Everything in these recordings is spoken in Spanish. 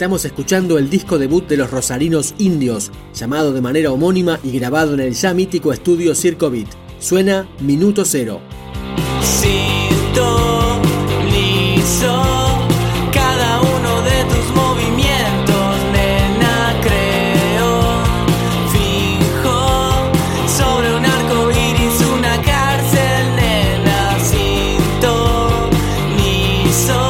Estamos escuchando el disco debut de los Rosarinos Indios, llamado de manera homónima y grabado en el ya mítico estudio Circo Beat. Suena Minuto Cero. Indios,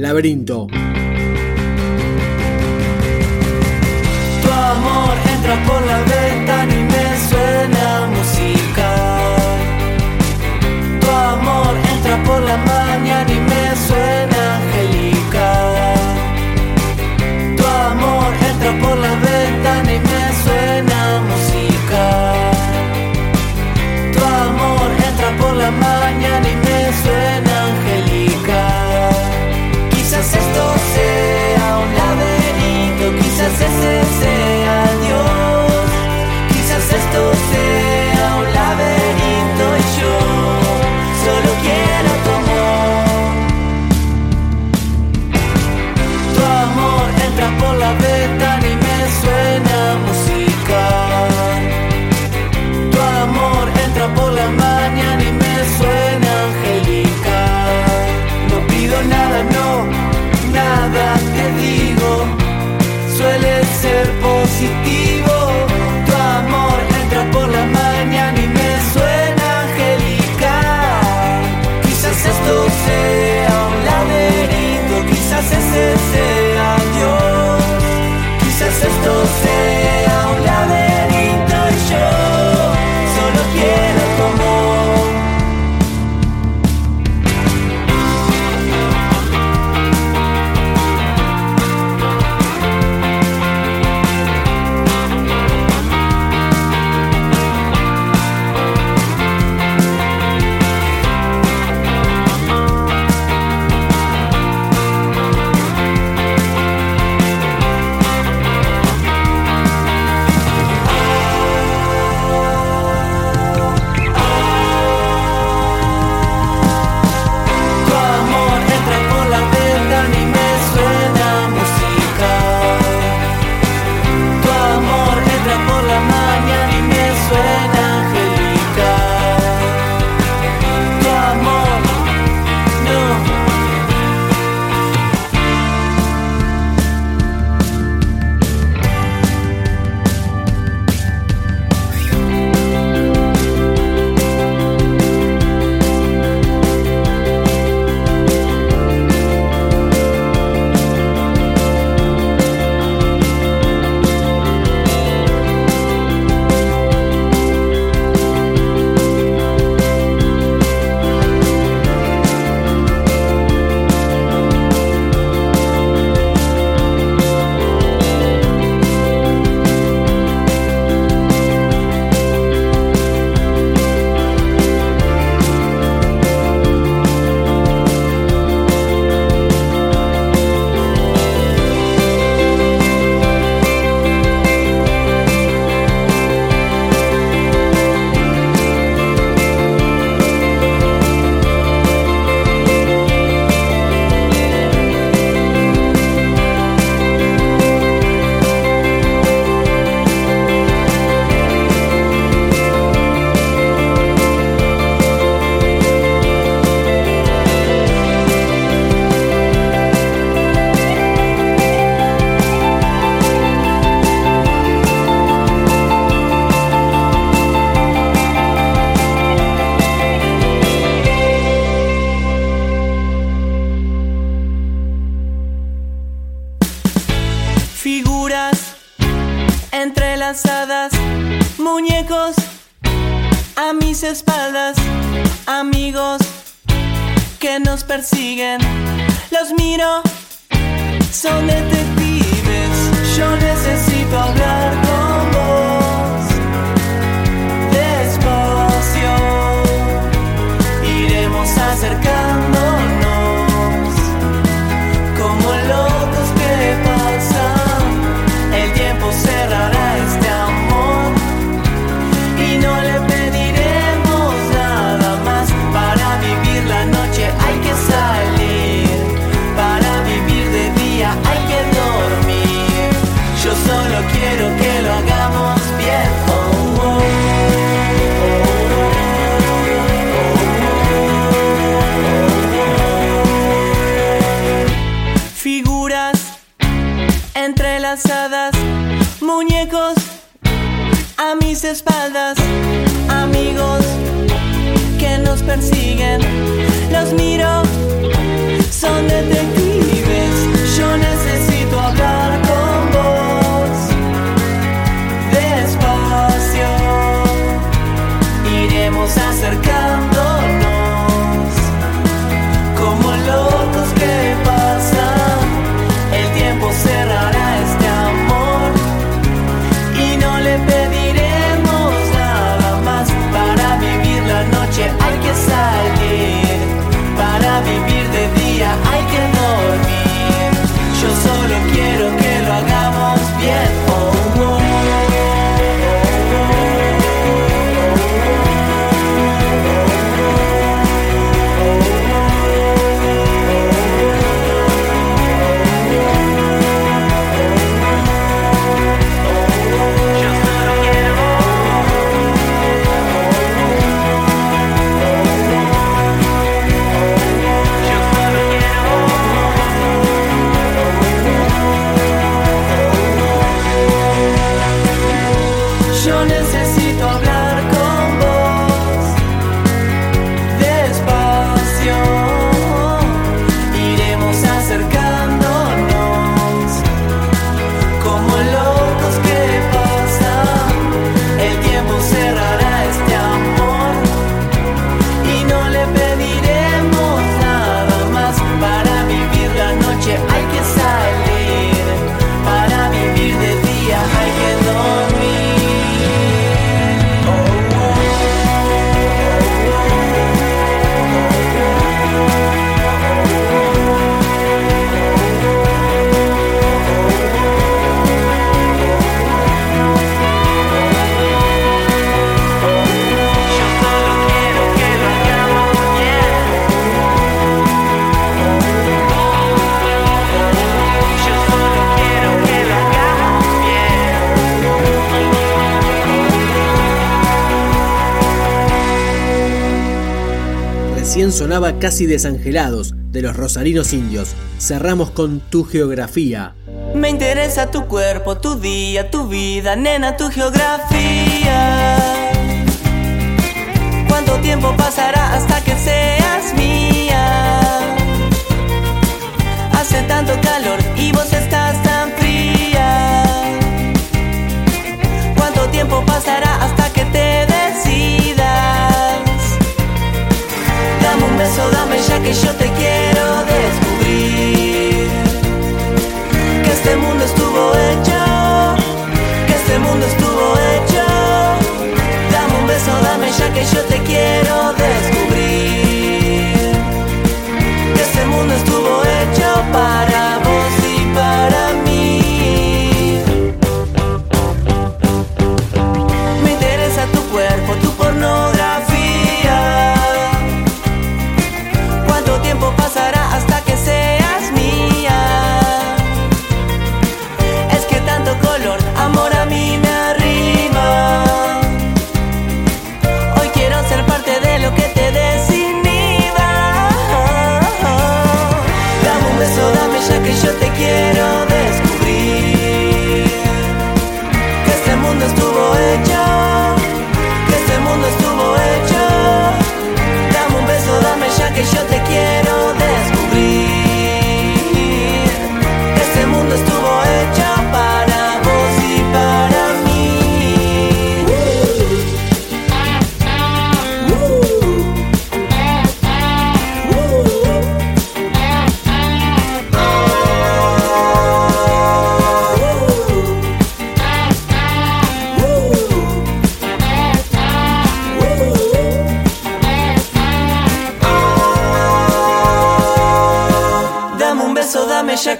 Laberinto. A mis espaldas, amigos que nos persiguen, los miro, son detectives, yo necesito hablar con vos. Despacio, iremos acercando. muñecos a mis espaldas, amigos que nos persiguen, los miro, son detectives, yo necesito hablar con vos, despacio, iremos acercando. sonaba casi desangelados de los rosarinos indios. Cerramos con tu geografía. Me interesa tu cuerpo, tu día, tu vida, nena, tu geografía. ¿Cuánto tiempo pasará hasta que seas mía? Hace tanto calor y vos estás tan fría. ¿Cuánto tiempo pasará hasta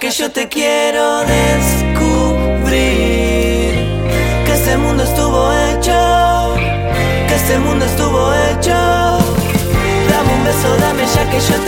que yo te quiero descubrir que este mundo estuvo hecho, que este mundo estuvo hecho. Dame un beso, dame ya que yo te